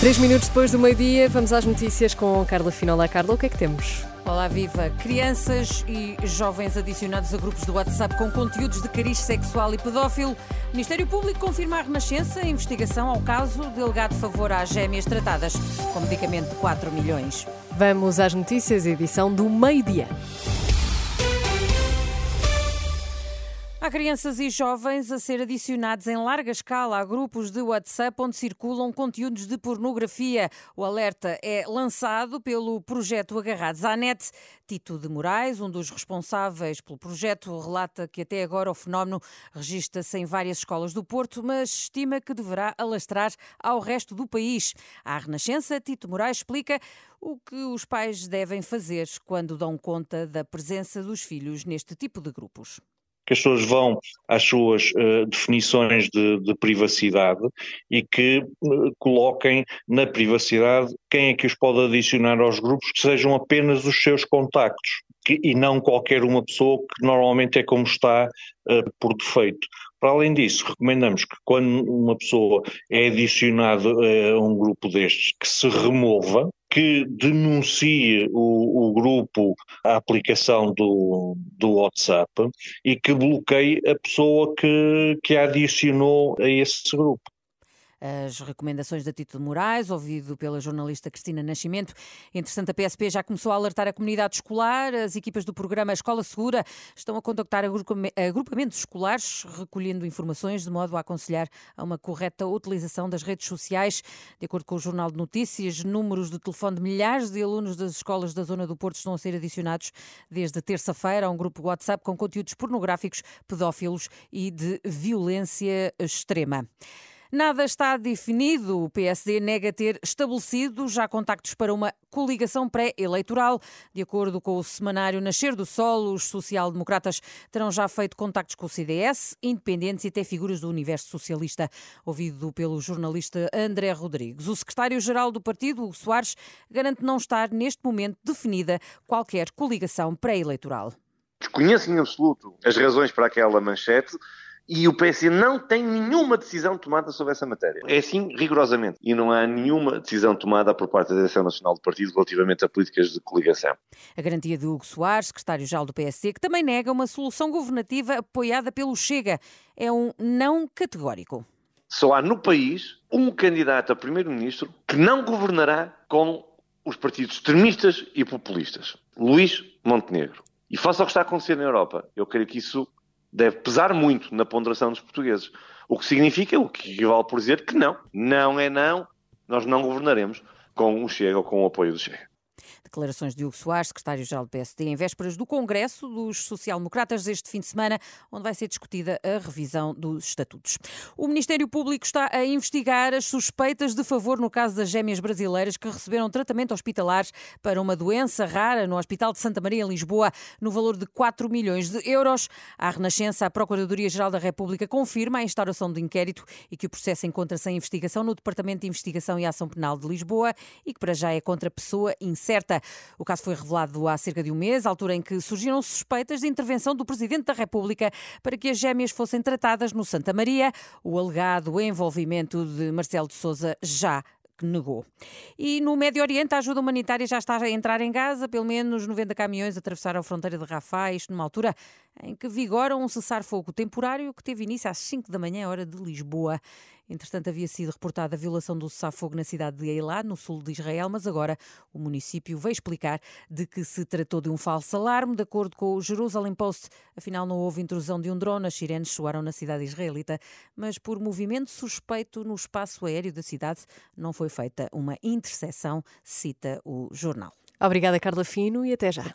Três minutos depois do meio-dia, vamos às notícias com Carla Finola. Carla, o que é que temos? Olá, viva! Crianças e jovens adicionados a grupos do WhatsApp com conteúdos de cariz sexual e pedófilo. O Ministério Público confirma a Renascença a investigação ao caso de alegado favor às gêmeas tratadas com medicamento de 4 milhões. Vamos às notícias, edição do meio-dia. Crianças e jovens a ser adicionados em larga escala a grupos de WhatsApp onde circulam conteúdos de pornografia. O alerta é lançado pelo projeto Agarrados à Net. Tito de Moraes, um dos responsáveis pelo projeto, relata que até agora o fenómeno registra-se em várias escolas do Porto, mas estima que deverá alastrar ao resto do país. À Renascença, Tito Moraes explica o que os pais devem fazer quando dão conta da presença dos filhos neste tipo de grupos que as pessoas vão às suas uh, definições de, de, privacidade e que uh, coloquem na privacidade quem é que os pode adicionar aos grupos que sejam apenas os seus contactos que, e não qualquer uma pessoa que normalmente é como está uh, por defeito. Para além disso, recomendamos que quando uma pessoa é adicionada a um grupo destes, que se remova, que denuncie o, o, grupo, a aplicação do, do WhatsApp e que bloqueie a pessoa que, que a adicionou a esse grupo as recomendações da Tito de Moraes, ouvido pela jornalista Cristina Nascimento. Entretanto, a PSP já começou a alertar a comunidade escolar. As equipas do programa Escola Segura estão a contactar agrupamentos escolares, recolhendo informações de modo a aconselhar a uma correta utilização das redes sociais. De acordo com o Jornal de Notícias, números de telefone de milhares de alunos das escolas da zona do Porto estão a ser adicionados desde terça-feira a um grupo WhatsApp com conteúdos pornográficos, pedófilos e de violência extrema. Nada está definido. O PSD nega ter estabelecido já contactos para uma coligação pré-eleitoral. De acordo com o semanário Nascer do Sol, os social-democratas terão já feito contactos com o CDS, independentes e até figuras do universo socialista. Ouvido pelo jornalista André Rodrigues. O secretário-geral do partido, Hugo Soares, garante não estar neste momento definida qualquer coligação pré-eleitoral. Desconheço em absoluto as razões para aquela manchete e o PS não tem nenhuma decisão tomada sobre essa matéria. É assim, rigorosamente. E não há nenhuma decisão tomada por parte da Direção Nacional do Partido relativamente a políticas de coligação. A garantia de Hugo Soares, secretário-geral do PSD, que também nega uma solução governativa apoiada pelo Chega. É um não categórico. Só há no país um candidato a primeiro-ministro que não governará com os partidos extremistas e populistas. Luís Montenegro. E faça o que está a acontecer na Europa. Eu creio que isso deve pesar muito na ponderação dos portugueses. O que significa, o que equivale por dizer que não. Não é não, nós não governaremos com o Chega ou com o apoio do Chega. Declarações de Hugo Soares, secretário-geral do PSD, em vésperas do Congresso dos Social-Democratas este fim de semana, onde vai ser discutida a revisão dos estatutos. O Ministério Público está a investigar as suspeitas de favor no caso das gêmeas brasileiras que receberam tratamento hospitalar para uma doença rara no Hospital de Santa Maria, em Lisboa, no valor de 4 milhões de euros. À Renascença, a Procuradoria-Geral da República confirma a instauração de inquérito e que o processo encontra-se em investigação no Departamento de Investigação e Ação Penal de Lisboa e que para já é contra pessoa incerta. O caso foi revelado há cerca de um mês, altura em que surgiram suspeitas de intervenção do Presidente da República para que as gêmeas fossem tratadas no Santa Maria. O alegado envolvimento de Marcelo de Souza já negou. E no Médio Oriente, a ajuda humanitária já está a entrar em Gaza, pelo menos 90 caminhões atravessaram a fronteira de Rafah, isto numa altura em que vigora um cessar-fogo temporário que teve início às 5 da manhã, hora de Lisboa. Entretanto, havia sido reportada a violação do cessar-fogo na cidade de Eilat, no sul de Israel, mas agora o município veio explicar de que se tratou de um falso alarme. De acordo com o Jerusalem Post, afinal não houve intrusão de um drone, as sirenes soaram na cidade israelita, mas por movimento suspeito no espaço aéreo da cidade não foi feita uma interseção, cita o jornal. Obrigada, Carla Fino, e até já. Até